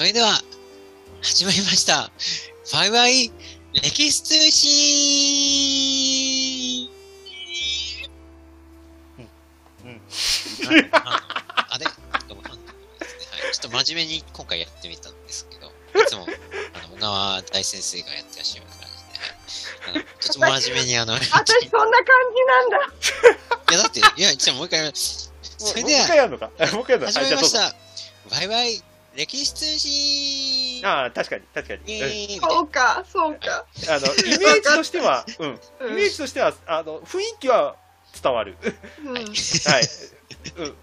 それでは、始まりました。ファイワイ歴史通信うん。ああれ？どうもですねはい。ちょっと真面目に今回やってみたんですけど、いつも、あの、小川大先生がやってらっしゃる感じで、ちょっと真面目にあの、い 私そんな感じなんだ。や、だって、いや、じゃあもう一回や。それでもう一は、回やるのか？もう一回やるのか？始まりましあた。バイバイ歴史通信あああ、確かに、確かに。そうか、そうか。あの、イメージとしては、うん。うんイメージとしては、あの、雰囲気は伝わる。うんはい。うん。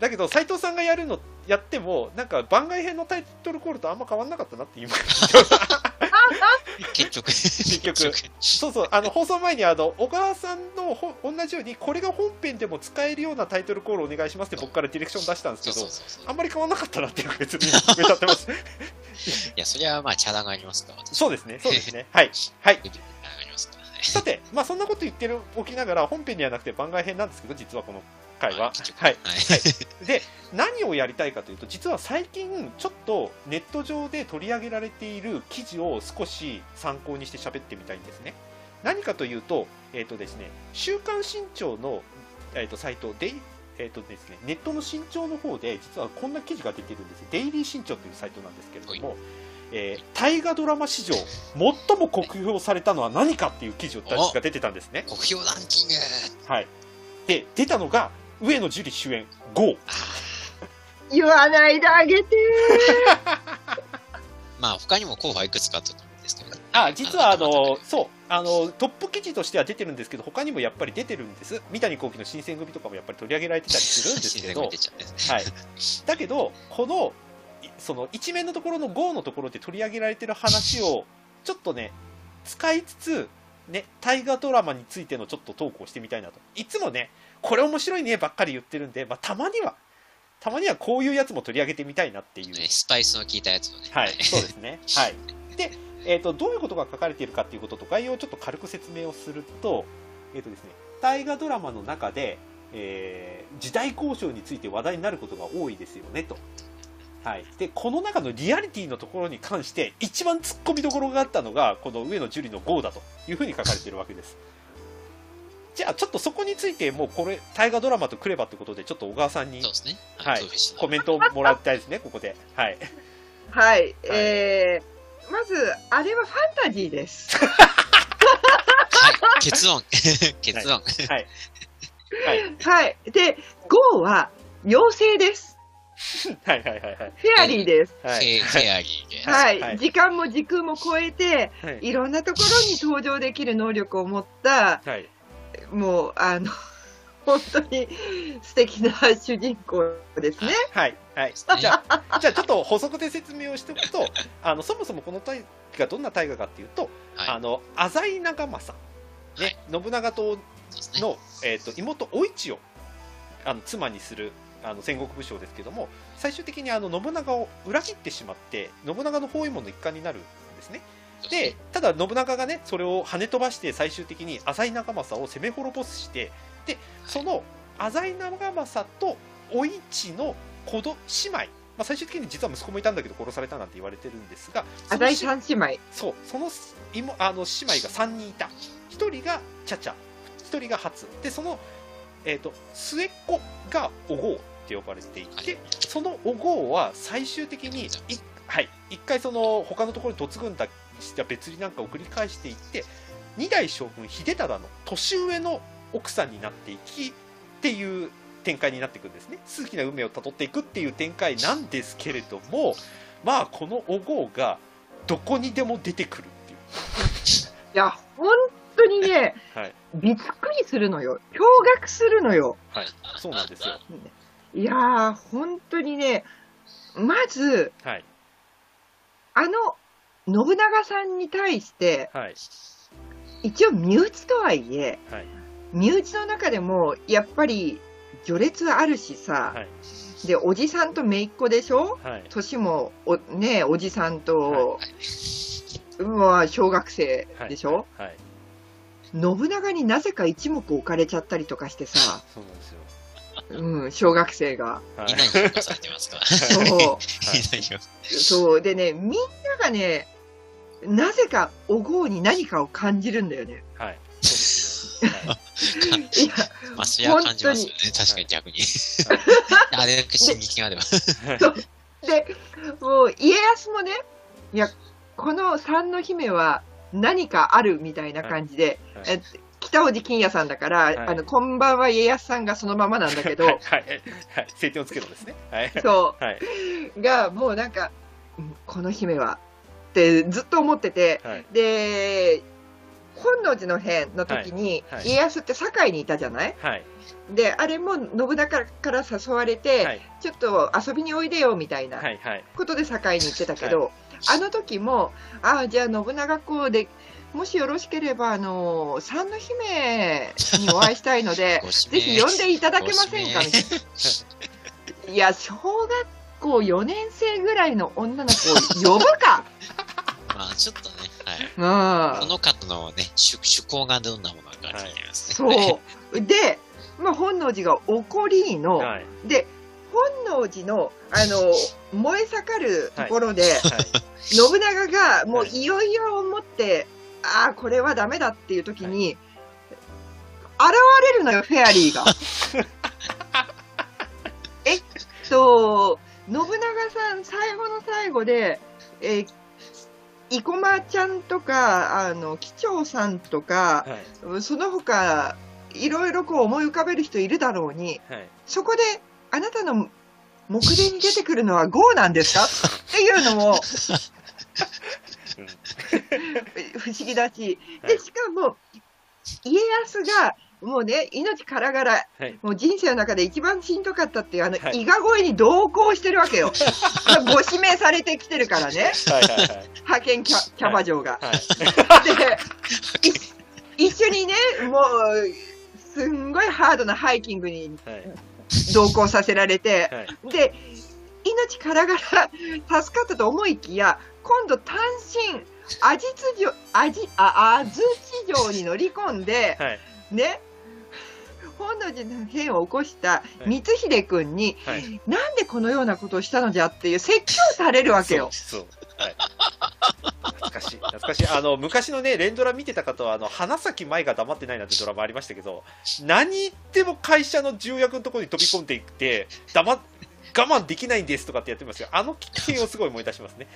だけど、斉藤さんがやるの、やっても、なんか番外編のタイトルコールとあんま変わんなかったなっていう。結局。結局そうそう、あの、放送前に、あの、小川さんのほ同じように、これが本編でも使えるようなタイトルコールお願いしますって僕からディレクション出したんですけど。あんまり変わんなかったなっていう別に目立ってます。いや、それはまあ、チャラがありますから、私そうですね、そうですね。はい。はい。さて、まあそんなこと言ってるおきながら、本編ではなくて番外編なんですけど、実はこの回は。はい。はい。で、何をやりたいかというと、実は最近、ちょっとネット上で取り上げられている記事を少し参考にして喋ってみたいんですね。何かというと、えっ、とですね、週刊新潮の、えー、とサイトで、えーとですね、ネットの新潮の方で、実はこんな記事が出てるんです。デイリー新潮というサイトなんですけれども、えー大河ドラマ史上、最も酷評されたのは何かっていう記事が出てたんですね。国評ランキングはい。で、出たのが、上野樹里主演、GO。あ言わないであげて。ー まあ、他にも候補はいくつかあったと思うんですけどね。あ、実はああの、そう、あの、トップ記事としては出てるんですけど、他にもやっぱり出てるんです。三谷幸喜の新選組とかもやっぱり取り上げられてたりするんですけど。はい。だけど、この、いその一面のところの GO のところで取り上げられてる話を、ちょっとね、使いつつ、ね、大河ドラマについてのちょっとトークをしてみたいなと。いつもね、これ面白いねばっかり言ってるんで、まあ、たまには、たまにはこういうやつも取り上げてみたいなっていう。ねスパイスの効いたやつをね。はい、そうですね。はい。で、えっ、と、どういうことが書かれているかっていうことと概要をちょっと軽く説明をすると、えっ、とですね、大河ドラマの中で、えー時代交渉について話題になることが多いですよね、と。はい。で、この中のリアリティのところに関して、一番突っ込みどころがあったのが、この上野樹里の GO だというふうに書かれているわけです。じゃあ、ちょっとそこについて、もうこれ、大河ドラマとくればってことで、ちょっと小川さんにそうですね。はいコメントをもらいたいですね、ここで。はい。はい。えー、まず、あれはファンタジーです。はい。結論。結論。はい。はい。はい。で、ゴーは妖精です。はいはいはいはい。フェアリーです。はい。フェアリーで。はい。はい時間も時空も超えて、はい。いろんなところに登場できる能力を持った、はい。もう、あの、本当に素敵な主人公ですね。はい。はい。じゃあ、じゃあちょっと補足で説明をしておくと、あの、そもそもこの大河がどんな大河かっていうと、はい。あの、浅井長政、ね、信長党そうですね。の、えっ、と、妹、お市を、あの、妻にする、あの、戦国武将ですけども、最終的にあの、信長を裏切ってしまって、信長の包囲網の一環になるんですね。で、ただ信長がね、それを跳ね飛ばして最終的に浅井長政を攻め滅ぼして、で、その浅井長政とお市の子ど姉妹、まあ、最終的に実は息子もいたんだけど殺されたなんて言われてるんですが、浅井三姉妹。そう、その妹あの姉妹が3人いた。1人がチャチャ、1人が初。で、その、えっ、と、末っ子がお郷って呼ばれていて、そのお郷は最終的に、いはい、一回その、他のところに嫁ぐんだ、別になんかを繰り返していって、二代将軍秀忠の年上の奥さんになっていき、っていう展開になっていくんですね。数奇な運命をたどっていくっていう展開なんですけれども、まあ、このお郷が、どこにでも出てくるっていう。いや、本当にね、はい。びっくりするのよ。驚愕するのよ。はい。そうなんですよ。いやー、本当にね、まず、はい。あの、信長さんに対して、はい。一応身内とはいえ、はい。身内の中でも、やっぱり、序列あるしさ、はい。で、おじさんと姪っ子でしょ？はい。年もお、ね、おじさんと、はい。まあ、小学生でしょ、はい。信長になぜか一目置かれちゃったりとかしてさ、そうなんですよ。うん、小学生が。はい。そう。みんなに評そう。でね、みんながね、なぜかお郷に何かを感じるんだよね。はい。そうですねはいいや、価。まあ、それは感じますよね。確かに逆に。あれだけ進撃があれば。で、もう家康もね、いや、この三の姫は何かあるみたいな感じで、はいはいえ北大路欣也さんだから、いあの、こんばんは家康さんがそのままなんだけど、はい、はい、はい、晴天をつけろですね。はい。そはい、う、が、もうなんか、うんこの姫は、ってずっと思ってて、はい、で、本能寺の変の時に、はい。はい。家康って堺にいたじゃない？はい、で、あれも信長から誘われて、はい、ちょっと遊びにおいでよみたいな。ことで堺に行ってたけど、あの時も、ああ、じゃあ信長公で、もしよろしければ、あの、三の姫にお会いしたいので、ぜひ名呼んでいただけませんか？みたいな。いや、小学校4年生ぐらいの女の子を呼ぶか？まあ、ちょっとね、はい。こうん。の方のね、趣趣向がどんなものか気になりますね。そう。で、まあ、本能寺が起こりの、はい、で、本能寺の、あの、燃え盛るところで、はい、信長がもうはいいよいよ思って、ああ、これはダメだっていう時に、現れるのよ、フェアリーが。えっと、信長さん、最後の最後で、えー生駒ちゃんとか、あの、機長さんとか、はい、その他、いろいろこう思い浮かべる人いるだろうに、はい。そこで、あなたの目前に出てくるのは GO なんですか？っていうのも、不思議だし、で、しかも、家康が、もうね、命からがら、はいもう人生の中で一番しんどかったっていう、あの、はい伊賀越えに同行してるわけよ。ご指名されてきてるからね、はい、はい、はい。派遣キャキャバ嬢が。はい、で、い一緒にね、もう、すんごいハードなハイキングにはい、同行させられて、はい。で、命からがら助かったと思いきや、今度単身、アジツ城、アジ、あ、アズチ城に乗り込んで、はい、ね、本能寺の変を起こした光秀君に、はい。なんでこのようなことをしたのじゃっていう説教されるわけよ。はい。懐かしい。懐かしい。あの、昔のね、連ドラ見てた方は、あの、花咲舞が黙ってないなんてドラマありましたけど、何言っても会社の重役のところに飛び込んでいって、黙っ、我慢できないんですとかってやってますよ。あの危険をすごい思い出しますね。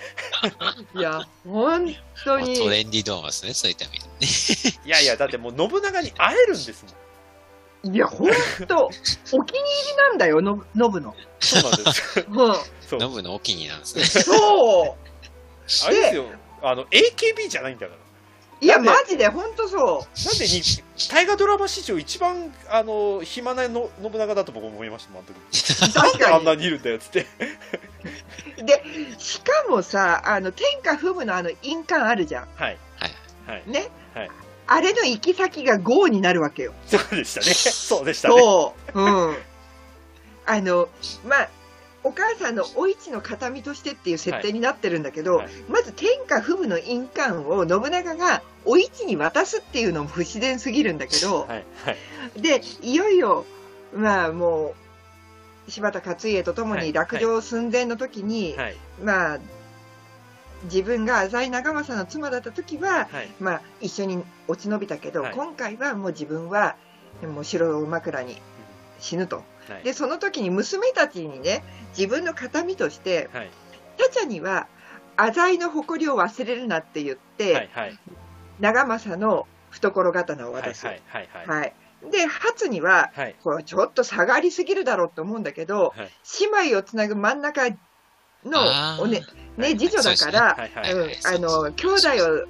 いや、本当に。まあトレンディードラマですね、そういった意味でね。いやいや、だってもう信長に会えるんですもん。いや、本当、お気に入りなんだよ、のノブの。そうなんですよ。うん、そう。ノブのお気に入りなんですね。そう。あれですよ。あの、AKB じゃないんだから。いや、マジで、本当そう。なんでに、大河ドラマ史上一番、あの、暇なの信長だと僕思いましたもん、あの時。なん確かに。であんなにいるんだよ、つって。で、しかもさ、あの、天下不武のあの印鑑あるじゃん。はい。はい。はい。ね。はいあれの行き先が豪になるわけよ。そうでしたね。そうでしたね。そう。うん。あの、まあ、お母さんのお市の形見としてっていう設定になってるんだけど、はいまず天下不武の印鑑を信長がお市に渡すっていうのも不自然すぎるんだけど、はい。はい。で、いよいよ、まあもう、柴田勝家と共はいに落城寸前の時に、はい。まあ、自分が浅井長政の妻だった時は、はい。まあ、一緒に落ち延びたけど、はい今回はもう自分は、もう城を枕に死ぬと。はい。で、その時に娘たちにね、自分の形見として、はい。タチャには、浅井の誇りを忘れるなって言って、はい。はい。長政の懐刀をはい。渡す。はい。で、初には、はい。これちょっと下がりすぎるだろうと思うんだけど、はい姉妹をつなぐ真ん中のおね、ね、はい次女だから、あの、兄弟を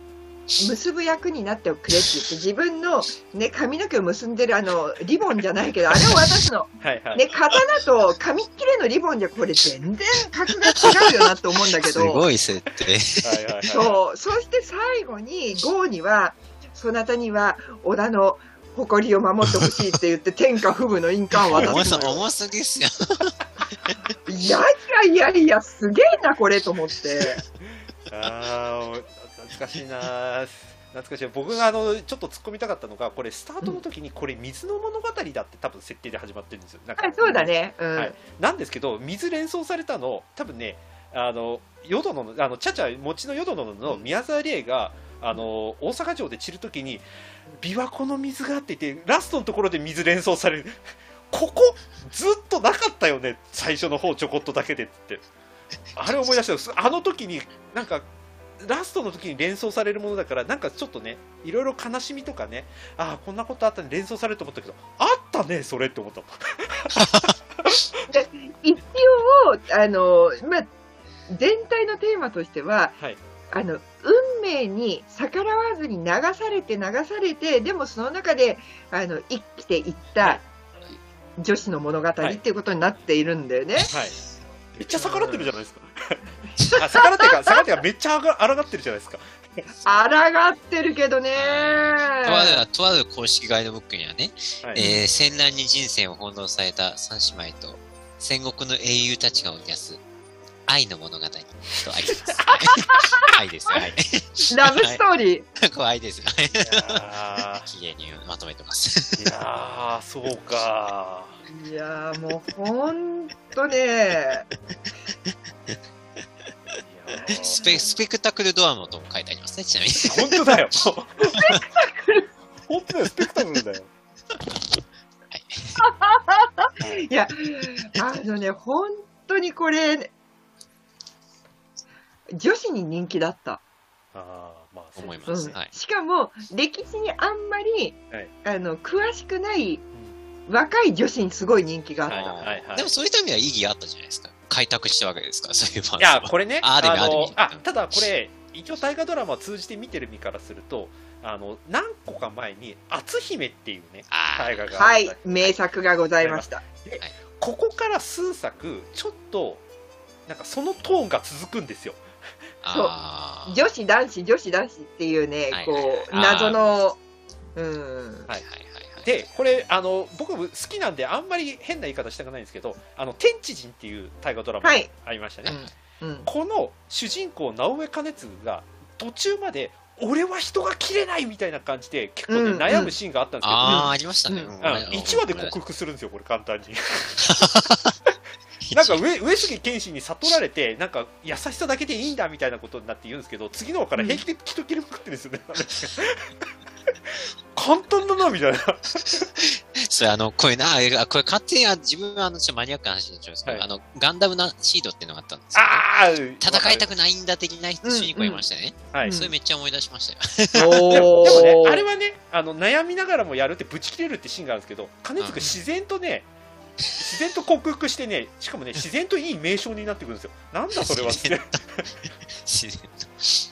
結ぶ役になってくれって言って、自分のね、髪の毛を結んでるあの、リボンじゃないけど、あれを渡すの。はい。はい。ね、刀と紙切れのリボンじゃこれ全然格が違うよなと思うんだけすど、ごい設定。そう、そして最後に、郷には、そなたには織田の誇りを守ってほしいって言って、天下不武の印鑑を渡すのよ。重すぎっすよ。いやいやいやいや、すげえな、これと思って。ああ、懐かしいなー。懐かしい僕があのちょっと突っ込みたかったのがこれスタートの時にこれ水の物語だって多分設定で始まってるんですよなんかあそうだね。うん。はいなんですけど水連想されたの多分ねあの淀野のあのチャチャ餅の淀野の宮沢りえがあの大阪城で散る時に琵琶湖の水がっててラストのところで水連想されるここずっとなかったよね最初の方ちょこっとだけでって。あれ思い出したよ。あの時になんかラストの時に連想されるものだからなんかちょっとねいろいろ悲しみとかねああこんなことあったね連想されると思ったけどあったねそれって思った。一応、あの、まあ、全体のテーマとしては、はい。あの、運命に逆らわずに流されて流されて、でもその中で、あの、生きていった女子の物語っていうことになっているんだよね。はい。めっちゃ逆らってるじゃないですか。あ逆らってるか、逆らってるか、めっちゃあが抗ってるじゃないですか。抗ってるけどね。とある、とある公式ガイドブックにはね、はい。えー戦乱に人生を翻弄された三姉妹と戦国の英雄たちが織り出す愛の物語とあります。愛です、愛。ラブストーリー。これ愛です。いや 綺麗にまとめてます。ーいやーそうかいやーもうほんとね、スペスペクタクルドラマとも書いてありますね、ちなみに。本当だよ。スペクタクル。本当だよ、スペクタクルだよ。いや、あのね、本当にこれ、女子に人気だった。ああ、まあ、そう思いまうん。すはい。しかも、歴史にあんまり、はい。あの詳しくない若い女子にすごい人気があった。はいはいはい。でもそういった意味では意義あったじゃないですか。開拓したわけですから、そういういや、これね、ある意味ある意の味。あただこれ、一応大河ドラマを通じて見てる身からすると、あの何個か前に、篤姫っていうね、あー。大河があった。はい、名作がございました。ここから数作、ちょっと、なんかそのトーンが続くんですよ。あー。女子、男子、女子、男子っていうね、こはいはいはい。う謎の、うん、はいはいはいはい。で、これ、あの僕好きなんで、あんまり変な言い方したくないんですけど、あの天地人っていう大河ドラマありましたね。うん、この主人公、直江兼次が途中まで、俺は人が切れないみたいな感じで、結構ね、うん悩むシーンがあったんですけど、ああ、ありましたね。うん。うん。1話で克服するんですよ、これ、簡単に。なんか上上杉謙信に悟られて、なんか優しさだけでいいんだみたいなことになって言うんですけど、次の話から平気で人切りまくってるんですよね。簡単だなみたいな。それあの、これな、あこれ勝手にあ自分はあの、ちょっとマニアックな話になっちゃうんですけど、はいあの、ガンダムなシードっていうのがあったんですよ、ね。ああ戦いたくくないんだ的な主人公いましたよね。はい。うんそれめっちゃ思い出しましたよ。おでもでもね、あれは、はね、あの悩みながらもやるって、ブチ切れるってシーンがあるんですけど、金津君、自然とね、自然と克服してね、しかもね、自然といい名称になってくるんですよ。なんだそれはって。い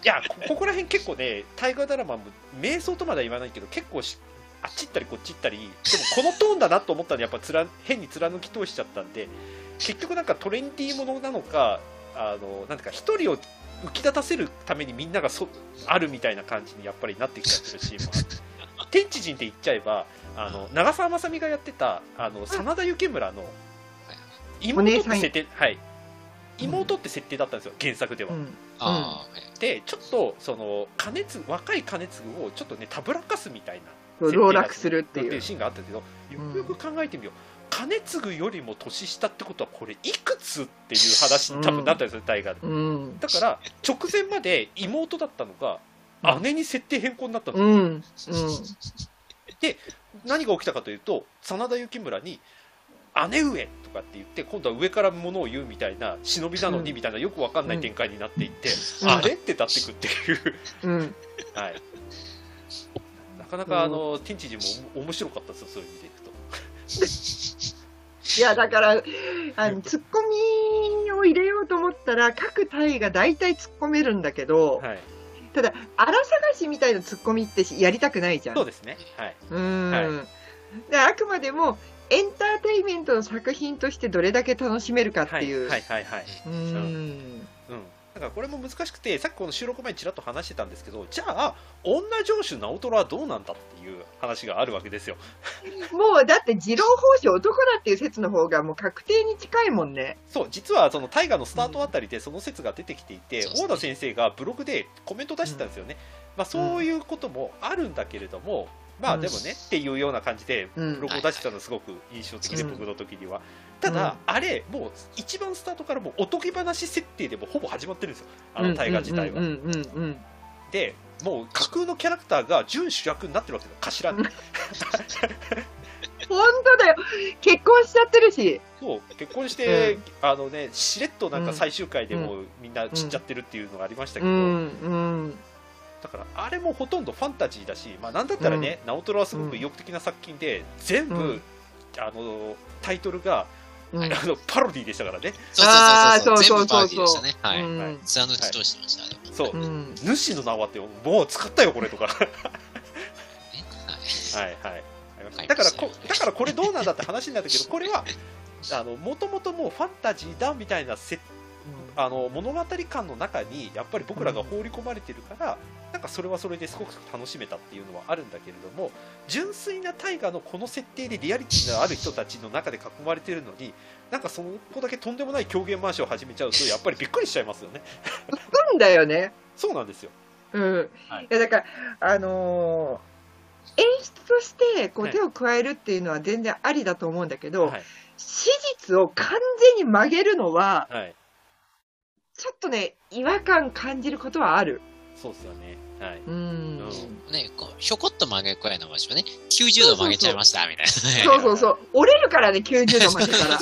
や、こここら辺結構ね、大河ドラマも、瞑想とまでは言わないけど、結構し、あっち行ったりこっち行ったり、でもこのトーンだなと思ったんで、やっぱつら変に貫き通しちゃったんで、結局なんかトレンディーものなのか、あの、なんか、一人を浮き立たせるためにみんながそあるみたいな感じにやっぱりなってきちゃってるシーンもあって。天地人って言っちゃえば、あの長澤まさみがやってたあの真田幸村の妹って設定、はい、妹って設定だったんですよ、原作では。で、ちょっとその金継若い金継をちょっとね、たぶらかすみたいなそう籠絡するっていう。シーンがあったけど、よ。くよく考えてみよう。金継よりも年下ってことはこれいくつっていう話に多分なったんですよ、大河で。うん、だから直前まで妹だったのが姉に設定変更になったんですうよ、ん、うん、何が起きたかというと真田幸村に姉上とかって言って今度は上から物を言うみたいな忍びなのにみたいなよくわかんない展開になっていって、うん。あれ？って立ってくっていう、うん、はい、なかなかあの天地人も面白かったですよそういう意味でいくと。いや、だから、あの、ツッコミを入れようと思ったら、各隊が大体突っ込めるんだけど、はい、ただ、荒探しみたいなツッコミってやりたくないじゃん。そうですね。はい。うん、はであくまでもエンターテインメントの作品としてどれだけ楽しめるかっていう。はい。はい。はい。はい、うんうん、だからこれも難しくてさっきこの収録前にちらっと話してたんですけどじゃあ女城主直虎はどうなんだっていう話があるわけですよ。もうだって二郎法師男だっていう説の方がもう確定に近いもんね。そう実はその大河のスタートあたりでその説が出てきていて、そうですね大田先生がブログでコメント出してたんですよね、まあ、そういうこともあるんだけれども、まあでもね、っていうような感じでうんブログを出してたのすごく印象的で、うん僕の時には。ただ、あれ、もう一番スタートからもうおとぎ話設定でもほぼ始まってるんですよ、あの大河自体は。で、もう架空のキャラクターが準主役になってるわけですよ、頭に。本当だよ。結婚しちゃってるし。そう結婚して、うんあのね、しれっとなんか最終回でもうみんな知っちゃってるっていうのがありましたけど、うんうん。だからあれもほとんどファンタジーだし、まあ、なんだったらね、直虎はすごく意欲的な作品で、全部、うんあのタイトルが、うんあのパロディでしたからね、そうそうそうそう。そうそうそう全部したね。はい。うんはい貫き通してました、あれも。そう、うん主の名はって、もう使ったよ、これとか。ねはい。はいだからこだからこれどうなんだって話になったけど、これはもともともうファンタジーだみたいなせあの物語感の中にやっぱり僕らが放り込まれてるから、なんかそれはそれですごく楽しめたっていうのはあるんだけれども純粋な大河のこの設定でリアリティのある人たちの中で囲まれてるのになんかそこだけとんでもない狂言回しを始めちゃうとやっぱりびっくりしちゃいますよね。うんだよね。そうなんですよ。うん。はい。いやだから、あのー演出としてこうはい手を加えるっていうのは全然ありだと思うんだけど、はい、史実を完全に曲げるのは、はい、ちょっとね、違和感感じることはある。そうですよねはいうん。うんね、こうひょこっと曲げるくらいの場所ね、90度曲げちゃいました、みたいな。そうそうそう。折れるからね、90度までから。